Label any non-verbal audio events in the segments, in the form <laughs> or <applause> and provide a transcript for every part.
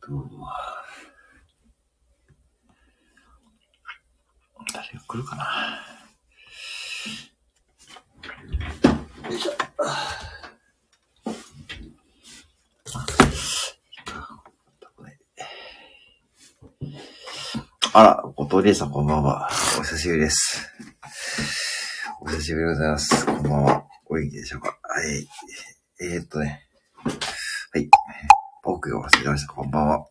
と、誰が来るかな。よいしょ。あら、後藤理恵さんこんばんは。お久しぶりです。お久しぶりでございます。こんばんは。お元気でしょうかはい。えー、っとね。はい。僕が忘れてました。こんばんは。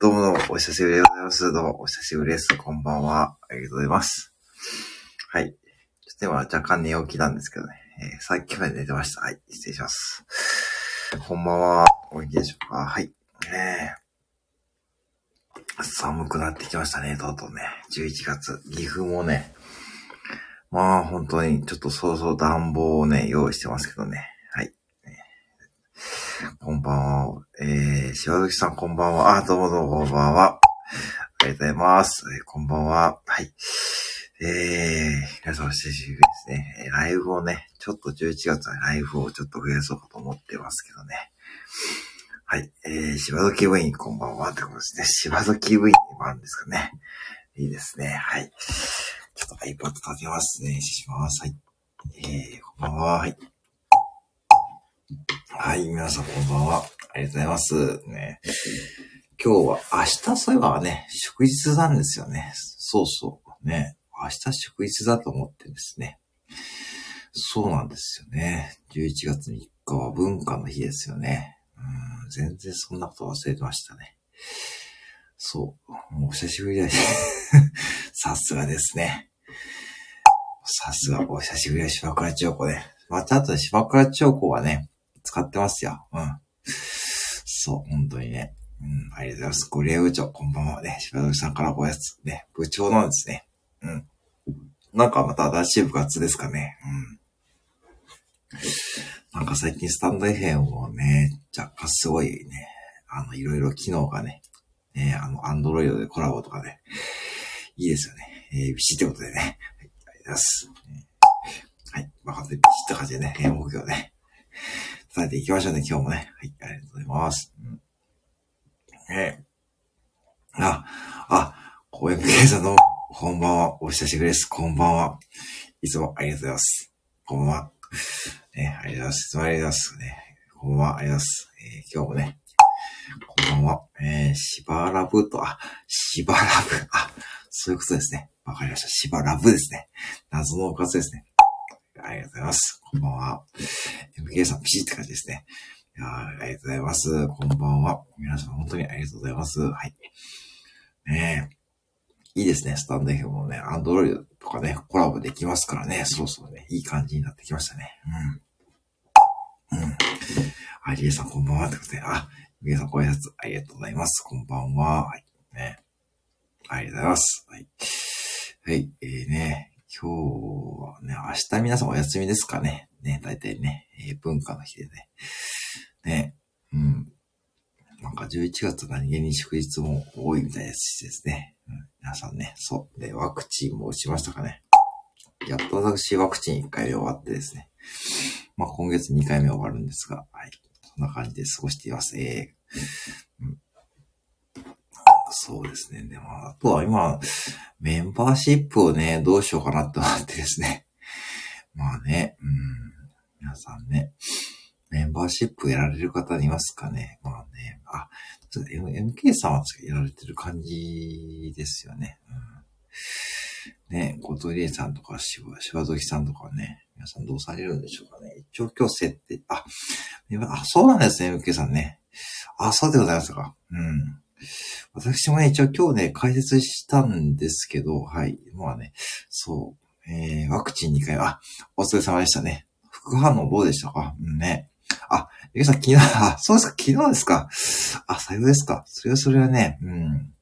どうもどうも、お久しぶりでございます。どうも、お久しぶりです。こんばんは。ありがとうございます。はい。ちょっと今若干寝起きなんですけどね。えーさっきまで寝てました。はい。失礼します。こんばんは。お元気でしょうか？はい。ねえ。寒くなってきましたね、とうとうね。11月。岐阜もね。まあ、本当に、ちょっとそろそろ暖房をね、用意してますけどね。こんばんは。えー、しわずきさんこんばんは。あ、どうもどうもこんばんは。ありがとうございます。えーこんばんは。はい。えー、皆さんお久しぶりですね。えーライブをね、ちょっと11月はライブをちょっと増やそうかと思ってますけどね。はい。えー、しばどき部員こんばんはってことですね。しばどき部員もあるんですかね。いいですね。はい。ちょっと iPad 立てますね。失礼します。はい。えー、こんばんは。はい。はい、皆さんこんばんは。ありがとうございます。ね。今日は、明日そういえばね、祝日なんですよね。そうそう。ね。明日祝日だと思ってですね。そうなんですよね。11月3日は文化の日ですよね。うん、全然そんなこと忘れてましたね。そう。もう久しぶりです。<laughs> さすがですね。さすが、お久しぶりです。島倉千代子ね。またあとで島倉千代子はね、使ってますよ。うん。そう、本当にね。うん、ありがとうございます。ゴリエ部長、こんばんはね。柴崎さんからごやつ、ね、部長なんですね。うん。なんかまた新しい部活ですかね。うん。なんか最近スタンド FM もね、若干すごいね、あの、いろいろ機能がね、ね、あの、アンドロイドでコラボとかね、いいですよね。えー、ビシってことでね。はい、ありがとうございます。はい、まあ、ビシって感じでね、えー目標ね、伝えていきましょうね、今日もね。はい、ありがとうございます。うんえ、あ、あ、公園 MK さんどうも、こんばんは。お久しぶりです。こんばんは。いつもありがとうございます。こんばんは。ね、ありがとうございます。いつもありがとうございます。ね、こんばんは。ありがとうございます。えー今日もね、こんばんは。えー、しばらぶと、あ、しばらぶ。あ、そういうことですね。わかりました。しばらぶですね。謎のおかずですね。ありがとうございます。こんばんは。MK さん、ピシって感じですね。いやありがとうございます。こんばんは。皆さん、本当にありがとうございます。はい。ねえ。いいですね。スタンド FM もね、アンドロイドとかね、コラボできますからね。そうそうね。いい感じになってきましたね。うん。うん。あ、リエさん、こんばんは。ってことで、あ、リエさん、ご挨拶ありがとうございます。こんばんは。はい。ね。ありがとうございます。はい。はい。えー、ね。今日はね、明日皆さんお休みですかね。ね、大体ね、えー文化の日でね。ね。うん。なんか11月何気に祝日も多いみたいですしですね。うん、皆さんね、そう。で、ワクチンも打ちましたかね。やっと私ワクチン1回目終わってですね。まあ今月2回目終わるんですが、はい。そんな感じで過ごしています。えー、そうですね。でも、あとは今、メンバーシップをね、どうしようかなって思ってですね。<laughs> まあね、うん。皆さんね、メンバーシップやられる方いますかねまあね、あ、MK さんはやられてる感じですよね。うん、ね、後藤理さんとか、しば、しばどきさんとかね、皆さんどうされるんでしょうかね。一応今日設定、あ、あ、そうなんですね、MK さんね。あ、そうでございますか。うん。私もね、一応今日ね、解説したんですけど、はい。まあね、そう、えー、ワクチン2回、あ、お疲れ様でしたね。副反応どうでしたか？うんね。あ、ゆうさん昨日、あ、そうですか、昨日ですか。あ、さようですか。それはそれはね、うん。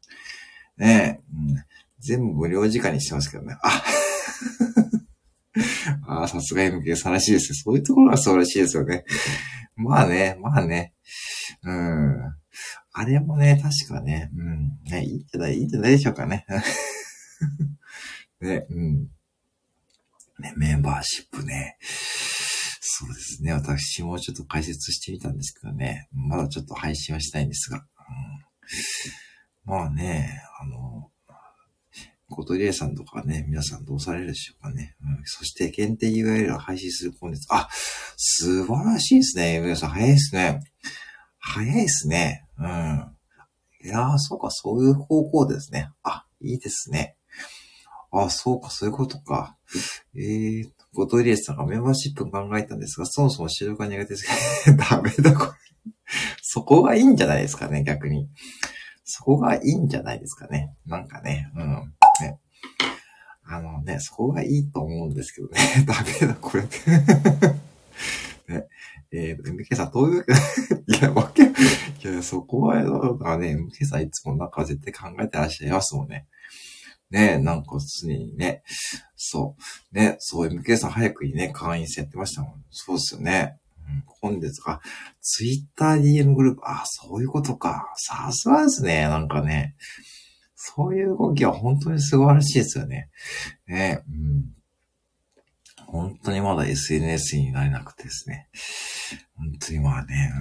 ねえ、うん、全部無料時間にしてますけどね。あ、<laughs> あさすが MK さんらしいですね。そういうところがそうらしいですよね。まあね、まあね。うん。あれもね、確かね、うん。ね、いいんじゃない、いいんじゃないでしょうかね。<laughs> ね、うん。ね、メンバーシップね。そうですね。私もちょっと解説してみたんですけどね。まだちょっと配信はしたいんですが。まあね、あの、コトリエさんとかね、皆さんどうされるでしょうかね。うん、そして限定 URL を配信するコンテンツ。あ、素晴らしいですね。皆さん早いですね。早いですね。うん。いやー、そうか、そういう方向ですね。あ、いいですね。あ、そうか、そういうことか。えー、コトリエさんがメンバーシップ考えたんですが、そもそも資料が苦手ですけど、ダメだ、これ。そこがいいんじゃないですかね、逆に。そこがいいんじゃないですかね。なんかね、うん。ね。あのね、そこがいいと思うんですけどね。<laughs> ダメだ、これ。<laughs> ね。えー、MK さん、どういう、いや、わけ、いや、そこは、だかね、MK さんいつもなんか絶対考えてらっしゃいますもんね。ねなんか常にね、そう、ね、そう、MK さん早くにね、会員制やってましたもん。そうですよね。うん、本日か。ツイッター DM グループ。あ、そういうことか。さすがですね。なんかね。そういう動きは本当に素晴らしいですよね。ね、うん。本当にまだ SNS になれなくてですね。本当にまあね、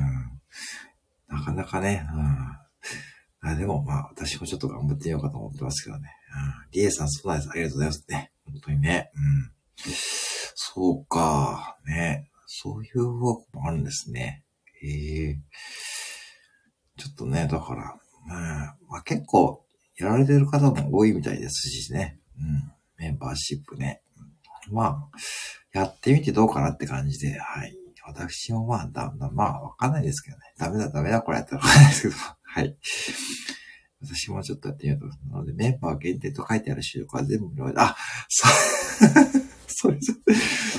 うん。なかなかね、うん。あでもまあ、私もちょっと頑張ってみようかと思ってますけどね。うん。リエさん、そうなんです。ありがとうございますね。本当にね。うん。そうか。ね。そういう方法もあるんですね。へえ。ちょっとね、だから、まあ、結構、やられてる方も多いみたいですしね。うん。メンバーシップね。まあ、やってみてどうかなって感じで、はい。私もまあ、だ、だまあ、わかんないですけどね。ダメだ、ダメだ、これやったらわかんないですけど、<laughs> はい。私もちょっとやってみようと。なので、メンバー限定と書いてある収録は全部無料で、あ、そう、<laughs> それちょっと、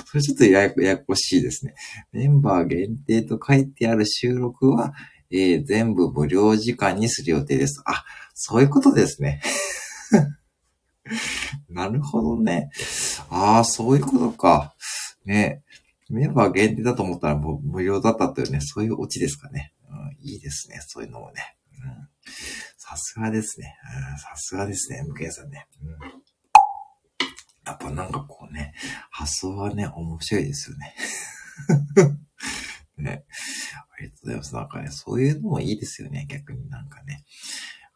それちょっとややややこしいですね。メンバー限定と書いてある収録は、えー、全部無料時間にする予定です。あ、そういうことですね。<laughs> なるほどね。ああ、そういうことか。ね。メンバー限定だと思ったらもう無料だったというね、そういうオチですかね。うん、いいですね。そういうのもね。さすがですね。さすがですね、向井さんね。うん、やっぱなんかこうね、発想はね、面白いですよね。<laughs> ね。ありがとうございます。なんかね、そういうのもいいですよね。逆になんかね。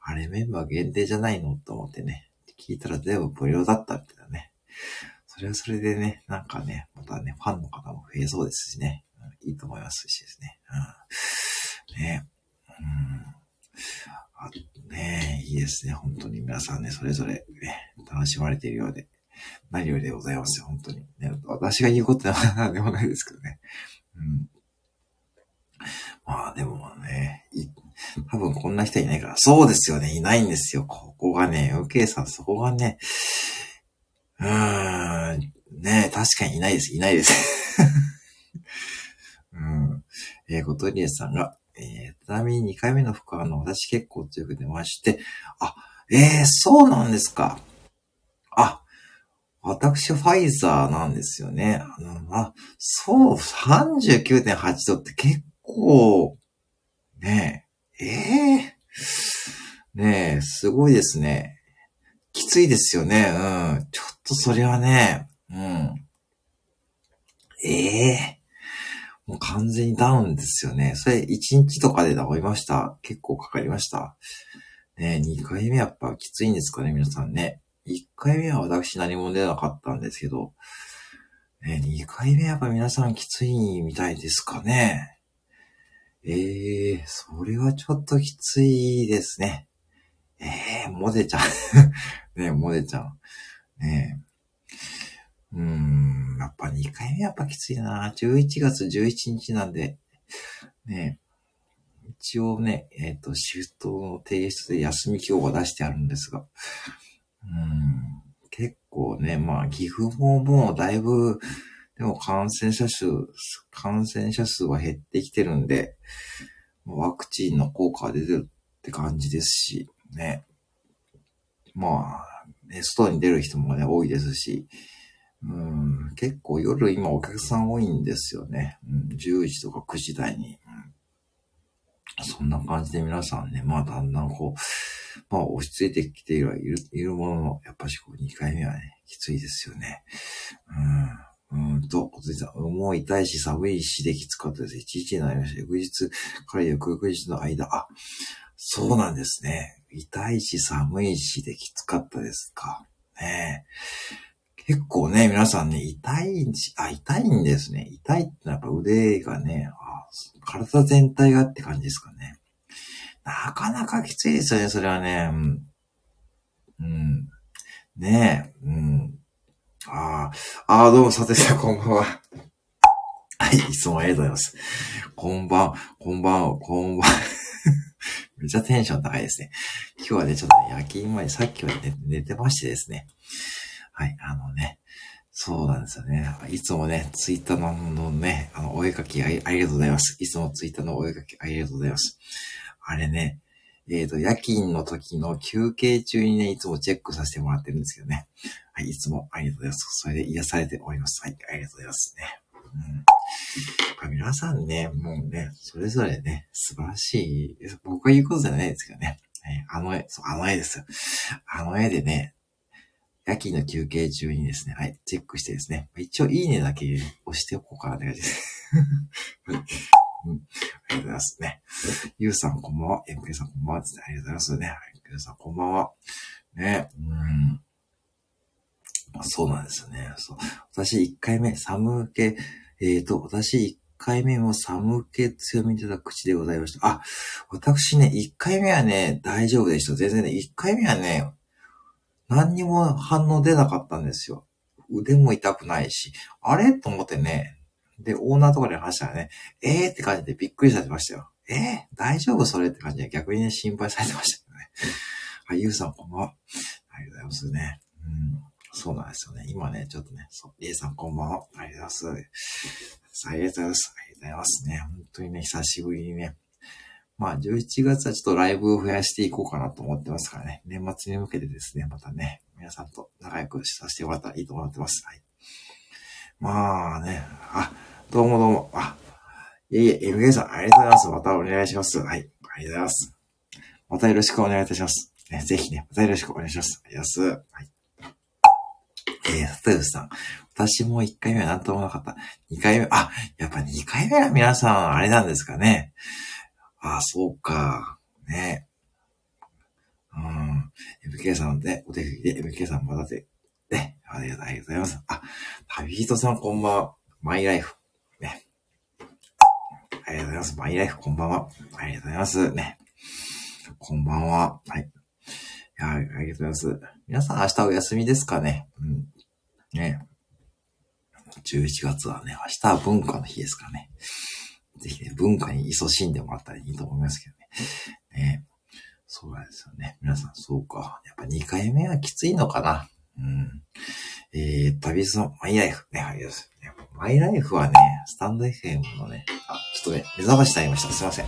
あれメンバー限定じゃないのと思ってね。聞いたら全部無料だったってね。それはそれでね、なんかね、またね、ファンの方も増えそうですしね。いいと思いますしですね。うん。ね。うん。あねいいですね。本当に皆さんね、それぞれね、楽しまれているようで、何よりでございます。本当に。ね、私が言うことは何でもないですけどね。うん。まあでもね、多分こんな人いないから。そうですよね。いないんですよ。ここがね、UK さん、そこがね、うーん、ね、確かにいないです。いないです。<laughs> うん。えー、コトリエさんが、えー、ちなみ2回目の副反応、私結構強く出まして、あ、えー、そうなんですか。あ、私ファイザーなんですよね。あの、あ、そう、39.8度って結構、ねえ、ええー、ねえ、すごいですね。きついですよね。うん。ちょっとそれはね、うん。ええー、もう完全にダウンですよね。それ1日とかで治りました？結構かかりました？ね2回目やっぱきついんですかね、皆さんね。1回目は私何も出なかったんですけど、ね、2回目やっぱ皆さんきついみたいですかね。ええー、それはちょっときついですね。ええー、モデちゃん <laughs> ねえ、モデちゃん。ねえ。うーん、やっぱ2回目やっぱきついな。11月11日なんで、ねえ。一応ね、えっ、ー、と、シフトの提出で休み今日は出してあるんですが、うん、結構ね、まあ、岐阜ももうだいぶ、でも感染者数、感染者数は減ってきてるんで、ワクチンの効果が出てるって感じですし、ね。まあ、ね、外に出る人もね、多いですし、うん、結構夜今お客さん多いんですよね。うん、10時とか9時台に。うん、そんな感じで皆さんね、まあだんだんこう、まあ落ち着いてきているいるものの、やっぱしこう2回目はね、きついですよね。うんうんと、おついさん、もう痛いし寒いしできつかったです。一日になりました。翌日から翌々日の間、あ、そうなんですね。痛いし寒いしできつかったですか。ね結構ね、皆さんね、痛いし、あ、痛いんですね。痛いってのはやっぱ腕がね、あ体全体がって感じですかね。なかなかきついですよね、それはね。うん。うん、ねえ、うん。ああ、ああ、どうも、さてさん、こんばんは。はい、いつもありがとうございます。こんばん、こんばん、こんばん。<laughs> めっちゃテンション高いですね。今日はね、ちょっと、ね、夜勤前、さっきは寝寝てましてですね。はい、あのね、そうなんですよね。いつもね、ツイッターのね、あの、お絵かきありがとうございます。いつもツイッターのお絵かきありがとうございます。あれね、えっ、ー、と、夜勤の時の休憩中にね、いつもチェックさせてもらってるんですけどね。はい、いつもありがとうございます。それで癒されております。はい、ありがとうございますね。うん。皆さんね、もうね、それぞれね、素晴らしい、僕が言うことじゃないですけどね。あの絵、そう、あの絵ですよ。あの絵でね、夜勤の休憩中にですね、はい、チェックしてですね、一応いいねだけ押しておこうかなって感じです。<laughs> うん、ありがとうございますね。ゆうさんこんばんは。MK さんこんばんは。ありがとうございますね。ゆうさんこんばんは。ね、うん。そうなんですよね。そう。私一回目、寒気、えっ、ー、と、私一回目も寒気強み出た口でございました。あ、私ね、一回目はね、大丈夫でした。全然ね、一回目はね、何にも反応出なかったんですよ。腕も痛くないし、あれ？と思ってね、で、オーナーとかで話したらね、えーって感じでびっくりされてましたよ。えー、大丈夫？それって感じで逆にね、心配されてましたけどね。はい、ゆうさんこんばんは。ありがとうございますね。うん。そうなんですよね。今ね、ちょっとね、そう、りえさんこんばんは。ありがとうございます。ありがとうございます。ありがとうございますね。本当にね、久しぶりにね。まあ、11月はちょっとライブを増やしていこうかなと思ってますからね。年末に向けてですね、またね、皆さんと仲良くさせてもらったらいいと思ってます。はい。まあね、あ、どうもどうも、あ、いえいえ、MK さん、ありがとうございます。またお願いします。はい。ありがとうございます。またよろしくお願いいたします。ね、ぜひね、またよろしくお願いします。ありがとうございます。はい。えー、サトゥさん。私も1回目は何ともなかった。2回目、あ、やっぱ2回目は皆さん、あれなんですかね。あ、そうか。ね。うん。MK さんで、お手振りで MK さんまたで、ね。ありがとうございます。あ、旅人さんこんばんは。マイライフ。ね。ありがとうございます。マイライフこんばんは。ありがとうございます。ね。こんばんは。はい。いや、ありがとうございます。皆さん明日お休みですかね。うん。ね。11月はね、明日は文化の日ですからね。ぜひね、文化に勤しんでもらったらいいと思いますけどね。ねそうなんですよね。皆さん、そうか。やっぱ2回目はきついのかな。うん。えー、旅さん、マイライフ。ね、はい、です。マイライフはね、スタンド FM のね、あ、ちょっとね、目覚ましになりました。すいません。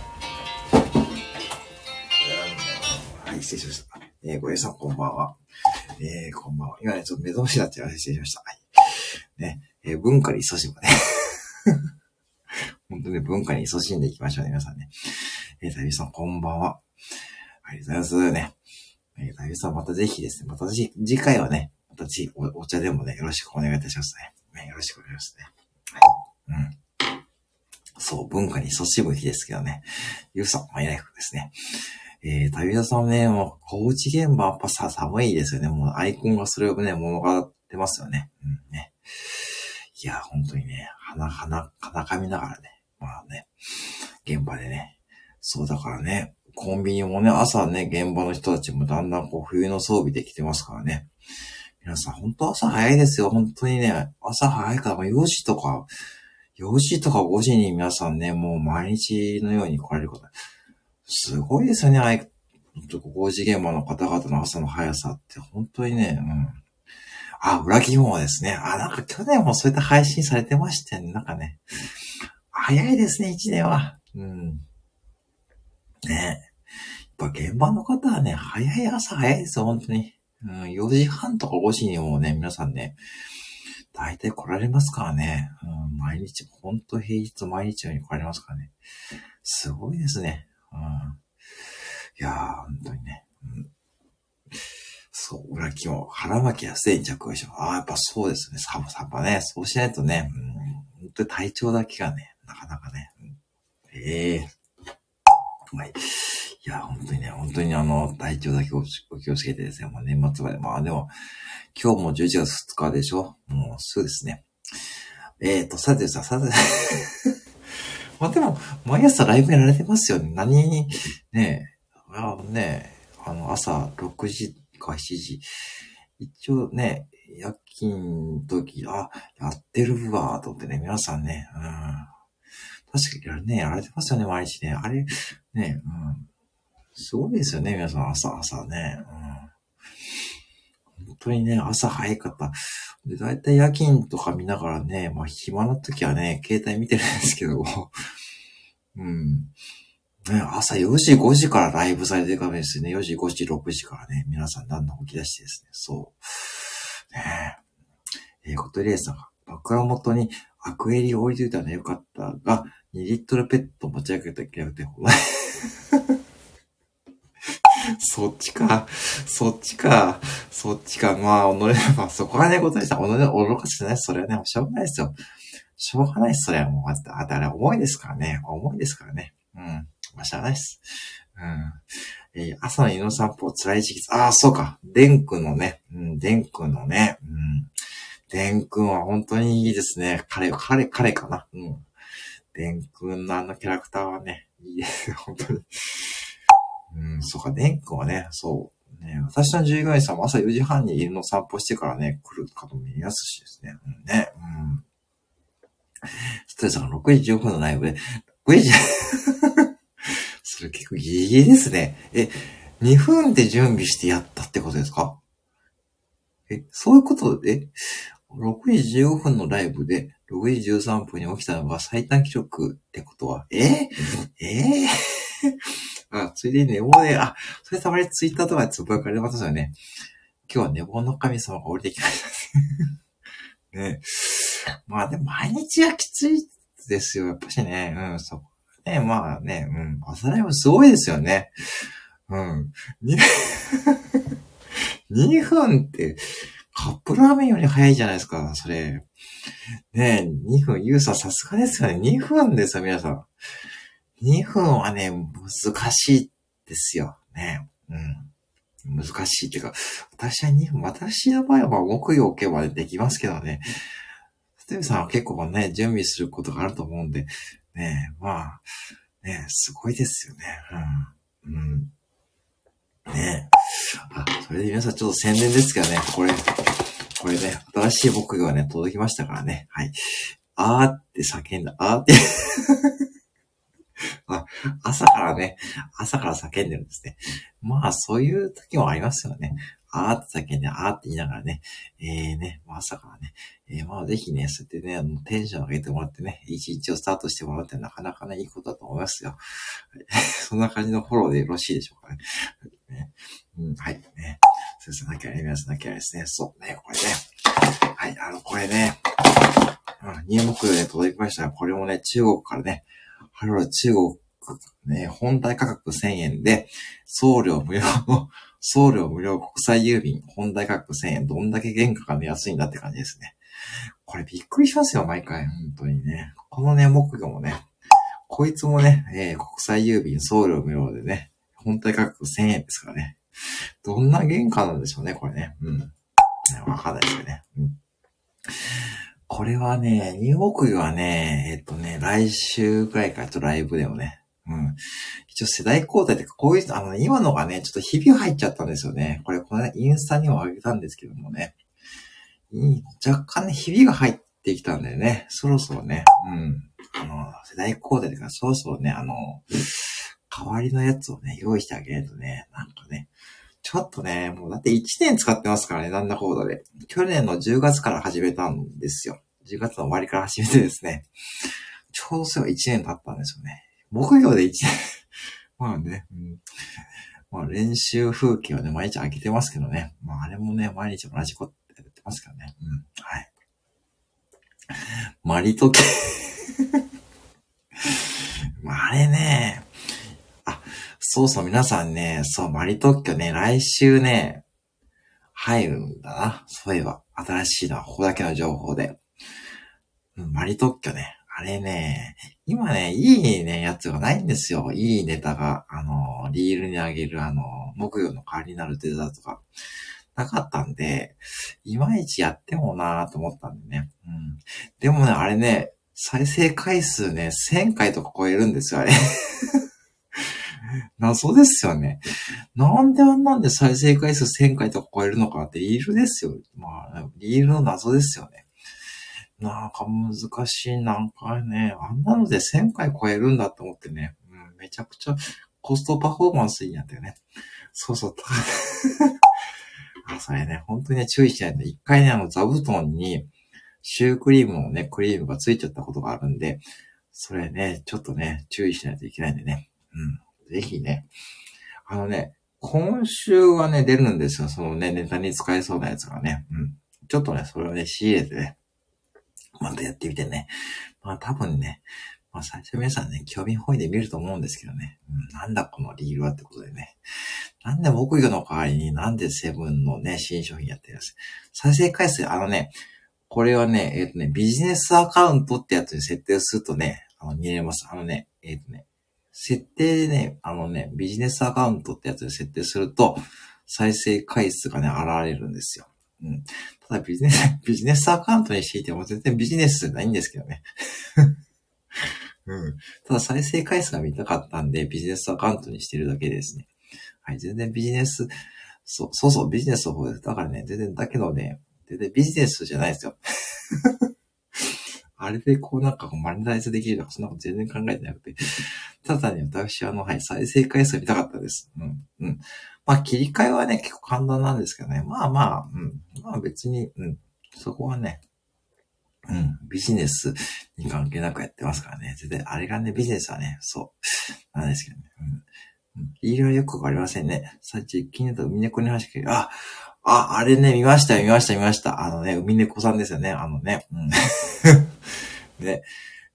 はい、失礼しました。えー、ごえさん、こんばんは。えー、こんばんは。今ね、ちょっと目覚ましになっちゃいました。失礼しました。はい。ね、えー、文化に勤しむね。<laughs> 本当に文化に勤しんでいきましょうね、皆さんね。えー、たびさん、こんばんは。ありがとうございますね。えー、たびさん、またぜひですね、また次回はね、またちおお茶でもね、よろしくお願いいたしますね。ねよろしくお願いしますね。はい。うん。そう、文化に勤しむ日ですけどね。ゆうさん、マイライフですね。えー、旅田さんね、もう、工事現場やっぱさ、寒いですよね。もうアイコンがそれをね、物語ってますよね。うんね。いや、本当にね、鼻、鼻、鼻かみながらね、まあね、現場でね。そうだからね、コンビニもね、朝ね、現場の人たちもだんだんこう、冬の装備できてますからね。皆さん、本当朝早いですよ。本当にね、朝早いから、4時とか、4時とか5時に皆さんね、もう毎日のように来られること。すごいですよね、あい、工事現場の方々の朝の速さって、本当にね、うん。あ、裏切りもですね。あ、なんか去年もそういった配信されてましたね。なんかね。早いですね、一年は。うん。ねやっぱ現場の方はね、早い朝早いですよ、本当に。うん、4時半とか5時にもね、皆さんね、大体来られますからね。うん、毎日、ほんと平日毎日ように来られますからね。すごいですね。うん。いやー、本当にね。うん、そう、裏気も腹巻きやすいに着用しああ、やっぱそうですね。サバサバね。そうしないとね、うん、本当に体調だけがね、なかなかね。うん、ええー、はい。いや、本当にね、本当にあの、体調だけお気をつけてですね、もう年末まで。まあでも、今日も11月2日でしょもうすぐですね。えっ、ー、と、さてさ、さて、まあでも、毎朝ライブやられてますよね。何に、ねあのね、あの、朝6時か7時。一応ね、夜勤時、あ、やってるわ、と思ってね、皆さんね、うん。確かにね、やられてますよね、毎日ね。あれ、ね、うん。すごいですよね、皆さん、朝、朝ね。うん。本当にね、朝早い方。で、だいたい夜勤とか見ながらね、まあ暇な時はね、携帯見てるんですけど、<laughs> うん。ね、朝4時、5時からライブされてるかもですね。4時、5時、6時からね、皆さんだんだん起き出してですね。そう。ねえ。えー、コトリエさんが、枕元にアクエリを置いといたらよかったが、2リットルペット持ち上げたきゃなくて、そっちか。そっちか。そっちか。まあ、己、<laughs> まあ、そこはね、ことにしたら、己愚かしてない。それはね、しょうがないですよ。しょうがないです。それはもう、ああれ重いですからね。重いですからね。うん。まあ、しゃあないっす。うん。えー、朝の犬の散歩、辛い時期。ああ、そうか。デン君のね。うん、デン君のね。うん。デン君は本当にいいですね。彼、彼、彼かな。うん。デン君のあのキャラクターはね、いいです。本当に。うん、そうか、デン君はね、そう。ね、私の従業員さんも朝4時半に犬の散歩してからね、来る方もいますしですね。うん、ね。うん。ストレスが6時15分のライブで、6時 <laughs> それ結構ギリギリですね。え、2分で準備してやったってことですか？え、そういうこと？で、6時15分のライブで6時13分に起きたのが最短記録ってことは、え？え？ー、あ、ついでに寝坊で、あ、それたまにツイッターとかでつぶやかれますよね。今日は寝坊の神様が降りてきました <laughs> ね。まあでも毎日はきついですよ。やっぱしね。うん、そう。ね、まあね、うん、朝ライブすごいですよね。うん。2分って、カップラーメンより早いじゃないですか、それ。ねえ、2分、ユーサーさすがですよね。2分ですよ、皆さん。2分はね、難しいですよ。ね。うん。難しいっていうか、私は2分、私の場合は、木曜置けばできますけどね。ステムさんは結構ね、準備することがあると思うんで、ね、まあ、ね、すごいですよね。うん。うん。ね。あ、それで皆さんちょっと宣伝ですけどね、これ、これね、新しい僕がね、届きましたからね。はい。あーって叫んだ。あーって <laughs> あ、朝からね、朝から叫んでるんですね。まあ、そういう時もありますよね。あーって叫んで、あーって言いながらね、えーね、朝からね、えー、まあ、ぜひね、そうやってね、あの、テンション上げてもらってね、一日をスタートしてもらうってなかなかね、いいことだと思いますよ。<laughs> そんな感じのフォローでよろしいでしょうかね。ねうん、はい、ね。そうですね、なきゃね、皆さんなきゃですね。そうね、これね。はい、あの、これね。うん、入目で届きました、これもね、中国からね、ハロー中国、ね、本体価格1000円で、送料無料の <laughs> 送料無料国際郵便、本体価格1000円、どんだけ原価が、安いんだって感じですね。これびっくりしますよ、毎回。本当にね。このね、木魚もね、こいつもね、えー、国際郵便送料無料でね、本体価格1000円ですからね。どんな原価なんでしょうね、これね。うん。わかんないですよね。うん。これはね、ニュー木魚はね、えっとね、来週くらいからちょっとライブでもね、うん。一応世代交代ってこういう、あの、今のがね、ちょっと日々入っちゃったんですよね。これ、この、インスタにも上げたんですけどもね。若干ね、日々が入ってきたんだよね。そろそろね、うん。あの、世代交代とか、そろそろね、あの、代わりのやつをね、用意してあげないとね、なんかね、ちょっとね、もうだって1年使ってますからね、なんだこうだで。去年の10月から始めたんですよ。10月の終わりから始めてですね。ちょうどそう1年経ったんですよね。木曜で1年 <laughs> まあね、うん。まあ練習風景はね、毎日開けてますけどね。まああれもね、毎日同じことやってますからね。うん。はい。マリトケ <laughs> まああれね、そうそう、皆さんね、そう、マリ特許ね、来週ね、入るんだな。そういえば、新しいのはここだけの情報で。うん、マリ特許ね、あれね、今ね、いいね、やつがないんですよ。いいネタが、あの、リールにあげる、あの、木曜の代わりになるデザートがなかったんで、いまいちやってもなーと思ったんでね。うん。でもね、あれね、再生回数ね、1000回とか超えるんですよ、あれ。<laughs> 謎ですよね。なんであんなんで再生回数1000回とか超えるのかってリールですよ。まあ、リールの謎ですよね。なんか難しい、なんかね、あんなので1000回超えるんだと思ってね、うん、めちゃくちゃコストパフォーマンスいいんやったよね。そうそう。<laughs> あ、それね、本当にね、注意しないと。一回ね、あの、座布団に、シュークリームのね、クリームがついちゃったことがあるんで、それね、ちょっとね、注意しないといけないんでね。うん。ぜひね。あのね、今週はね、出るんですよ。そのね、ネタに使えそうなやつがね。うん。ちょっとね、それをね、仕入れてね、またやってみてね。まあ多分ね、まあ最初皆さんね、興味本位で見ると思うんですけどね。うん、なんだこのリールはってことでね。なんで木魚の代わりになんでセブンのね、新商品やってるんです再生回数、あのね、これはね、えっ、ー、とね、ビジネスアカウントってやつに設定するとね、あの、見れます。あのね、えっ、ー、とね、設定でね、あのね、ビジネスアカウントってやつに設定すると、再生回数がね、現れるんですよ。うん。ただビジネス、<laughs> ビジネスアカウントにしていても全然ビジネスないんですけどね。<laughs> うん。ただ再生回数が見たかったんで、ビジネスアカウントにしてるだけですね。はい、全然ビジネス、そう、そうそう、ビジネスの方です。だからね、全然、だけどね、全然ビジネスじゃないですよ。あれでこうなんかマネタイズできるとか、そんなこと全然考えてなくて。ただね、私はあの、はい、再生回数見たかったです。うん、うん。まあ、切り替えはね、結構簡単なんですけどね。まあまあ、うん。まあ別に、うん。そこはね、うん。ビジネスに関係なくやってますからね。全然、あれがね、ビジネスはね、そう。なんですけどね。うん。うん。理由はよくわかりませんね。さっき気になった海猫に話しかけあ、あ、あれね、見ましたよ、見ました、見ました。あのね、海猫さんですよね。あのね。うん。で、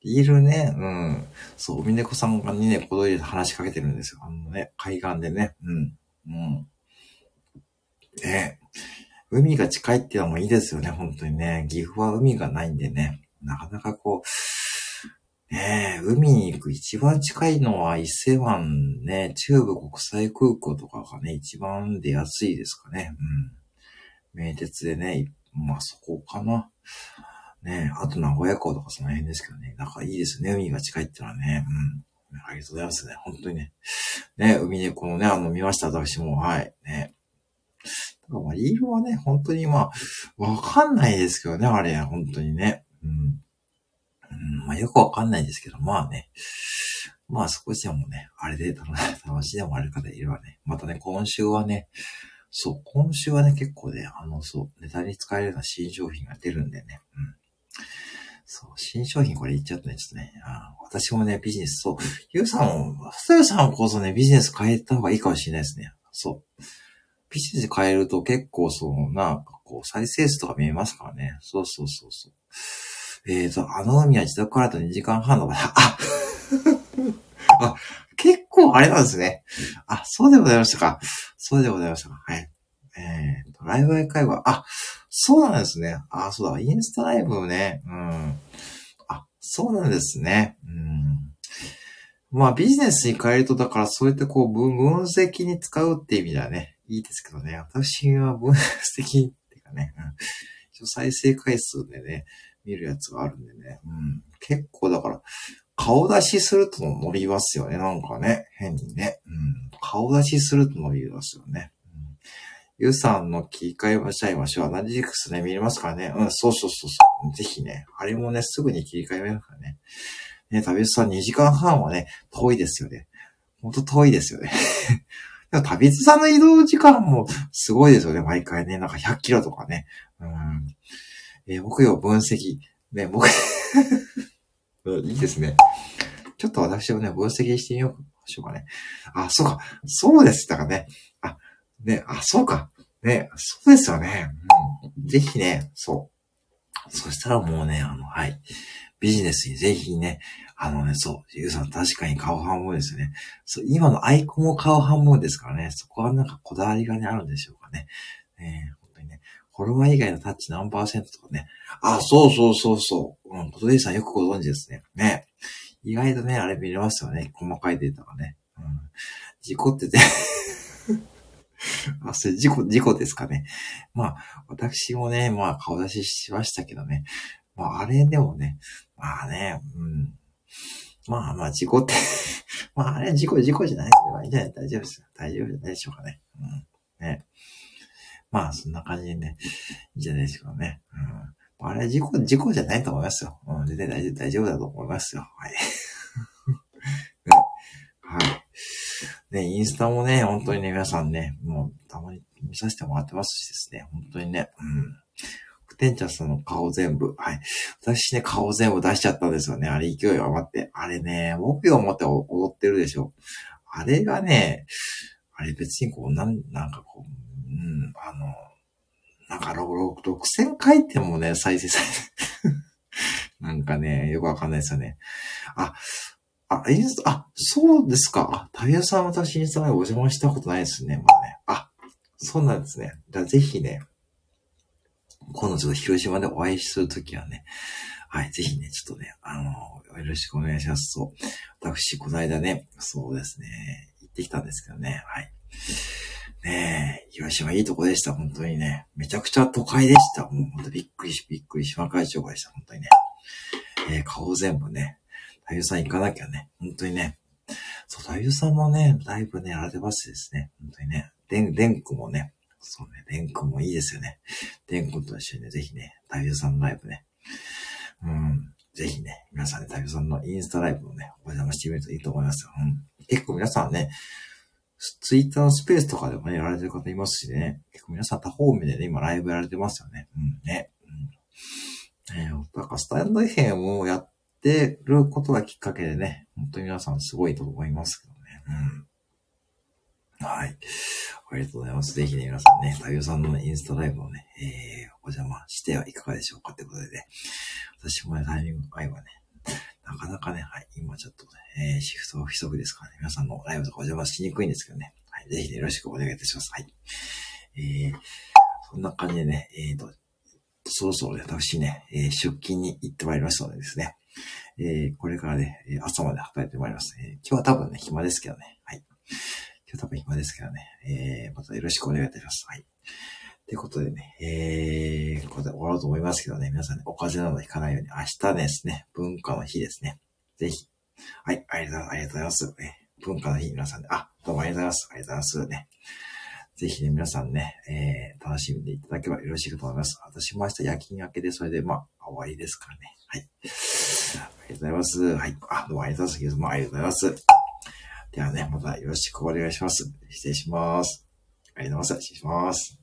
リールね、うん。そう、海猫さんがにね、小鳥で話しかけてるんですよ。あのね、海岸でね。うん。うん。ね海が近いっていうのもいいですよね、本当にね。岐阜は海がないんでね。なかなかこう、ねえ、海に行く一番近いのは伊勢湾ね、中部国際空港とかがね、一番出やすいですかね。うん。名鉄でね、まあそこかな。ねあと名古屋港とかその辺ですけどね。なんかいいですね、海が近いってのはね。うん。ありがとうございますね。本当にね。ね、海猫のね、あの、見ました、私も。はい。ね。だからまあ、理由はね、本当にまあ、わかんないですけどね、あれ、本当にね。うん。うん、まあ、よくわかんないですけど、まあね。まあ、少しでもね、あれで楽しいでもある方いればね。またね、今週はね、そう、今週はね、結構ね、あの、そう、ネタに使えるような新商品が出るんでね。うん。そう、新商品これ言っちゃったね、ちょっとね。あ私もね、ビジネス、そう、ゆうさん、ふゆさんこそね、ビジネス変えた方がいいかもしれないですね。そう。ビジネス変えると結構そう、なんかこう、再生数とか見えますからね。そうそうそうそう。えーと、あの海は自宅からと2時間半の場合、あ <laughs> あ、結構あれなんですね。あ、そうでございましたか。そうでございましたか。はい。えと、ライブ会話、あ、そうなんですね。あ、そうだ、インスタライブね。うん。あ、そうなんですね。うん。まあ、ビジネスに変えると、だからそうやってこう、分析に使うって意味ではね、いいですけどね。私は分析っていうかね、うん。再生回数でね、見るやつがあるんでね。うん。結構だから、顔出しすると伸びますよね。なんかね、変にね。うん。顔出しすると伸びますよね。ゆうさんの切り替えましちゃいましょう。アナリティクスね、見れますからね。うん、そうそうそうそう。ぜひね、あれもね、すぐに切り替えますからね。ね、旅人さん2時間半はね、遠いですよね。ほんと遠いですよね。<laughs> でも旅人さんの移動時間もすごいですよね、毎回ね。なんか100キロとかね。うん。えー、木曜分析。ね、僕 <laughs> いいですね。ちょっと私をね、分析してみようしようかね。あ、そうか。そうです。だからね。ね、あ、そうか。ね、そうですよね。うん。ぜひね、そう。そしたらもうね、あの、はい。ビジネスにぜひね、あのね、そう、ゆうさん確かに顔半分ですよね。そう、今のアイコンも顔半分ですからね、そこはなんかこだわりがね、あるんでしょうかね。ね本当にね、フォロワー以外のタッチ何パーセントとかね。あ、そうそうそうそう。うん、ことでさんよくご存知ですね。ね。意外とね、あれ見れますよね。細かいデータがね。うん。事故ってて <laughs> あ、それ事故、事故ですかね。まあ、私もね、まあ、顔出ししましたけどね。まあ、あれでもね、まあね、うん。まあまあ、事故って <laughs> まあ、あれ、事故、事故じゃないですいいんじゃない大丈夫ですよ。大丈夫じゃないでしょうかね。うん。ね。まあ、そんな感じでね、いいんじゃないですかね。うん。あれ、事故、事故じゃないと思いますよ。うん、全然大丈夫、大丈夫だと思いますよ。はい。ね、<laughs> はい。ね、インスタもね、本当にね、皆さんね、もう、たまに見させてもらってますしですね、本当にね、うん。クテンチャスの顔全部、はい。私ね、顔全部出しちゃったんですよね。あれ勢い余って。あれね、木曜持って踊ってるでしょ。あれがね、あれ別にこう、なん、なんかこう、うん、あの、なんか、6000回転もね、再生されて <laughs> なんかね、よくわかんないですよね。あ、あ、インスタ、あ、そうですか。あ、タイヤさん私インスタ前お邪魔したことないですね。まあね。あ、そうなんですね。じゃあぜひね、今度ちょっと広島でお会いするときはね、はい、ぜひね、ちょっとね、あの、よろしくお願いします。そう。私、この間ね、そうですね、行ってきたんですけどね、はい。ねえ、広島いいとこでした、本当にね。めちゃくちゃ都会でした。もう本当びっくりし、びっくり島会長がでした、本当にね。えー、顔全部ね、太陽さん行かなきゃね、本当にね。そう、太陽さんもね、だいぶね、やられてますですね。本当にね。でん、でんくもね、そうね、でんくもいいですよね。でんくと一緒にね、ぜひね、太陽さんのライブね。うん。ぜひね、皆さんね、太陽さんのインスタライブをね、お邪魔してみるといいと思いますよ。うん。結構皆さんね、ツイッターのスペースとかでもね、やられてる方いますしね。結構皆さん多方面でね、今ライブやられてますよね。うんね。うん。えー、だかスタンド FM をやってることがきっかけでね、本当に皆さんすごいと思いますけどね。うん。はい。ありがとうございます。ぜひね、皆さんね、太陽さんの、インスタライブをね、えー、お邪魔してはいかがでしょうかってことでね、私もね、タイミング合えばね、なかなかね、はい、今ちょっとね、えー、シフト不足ですからね、皆さんのライブとかお邪魔しにくいんですけどね、はい、ぜひね、よろしくお願いいたします。はい。えー、そんな感じでね、えーと、そろそろ私ね、えー、出勤に行ってまいりましたのでですね、えー、これからね、朝まで働いてまいります。えー、今日は多分ね、暇ですけどね、はい。今日多分暇ですけどね、えー、またよろしくお願いいたします。はい。ということでね、えー、ここで終わろうと思いますけどね、皆さんね、お風邪などひかないように、明日ですね、文化の日ですね。ぜひ。はい、ありがとうございます。え文化の日、皆さんね、あ、どうもありがとうございます。ありがとうございますね。ぜひね、皆さんね、えー、楽しんでいただければよろしいかと思います。私も明日夜勤明けで、それで、まあ、終わりですからね。はい。ありがとうございます。はい。あ、どうもありがとうございます。もありがとうございます。ではね、またよろしくお願いします。失礼します。ありがとうございます。失礼します。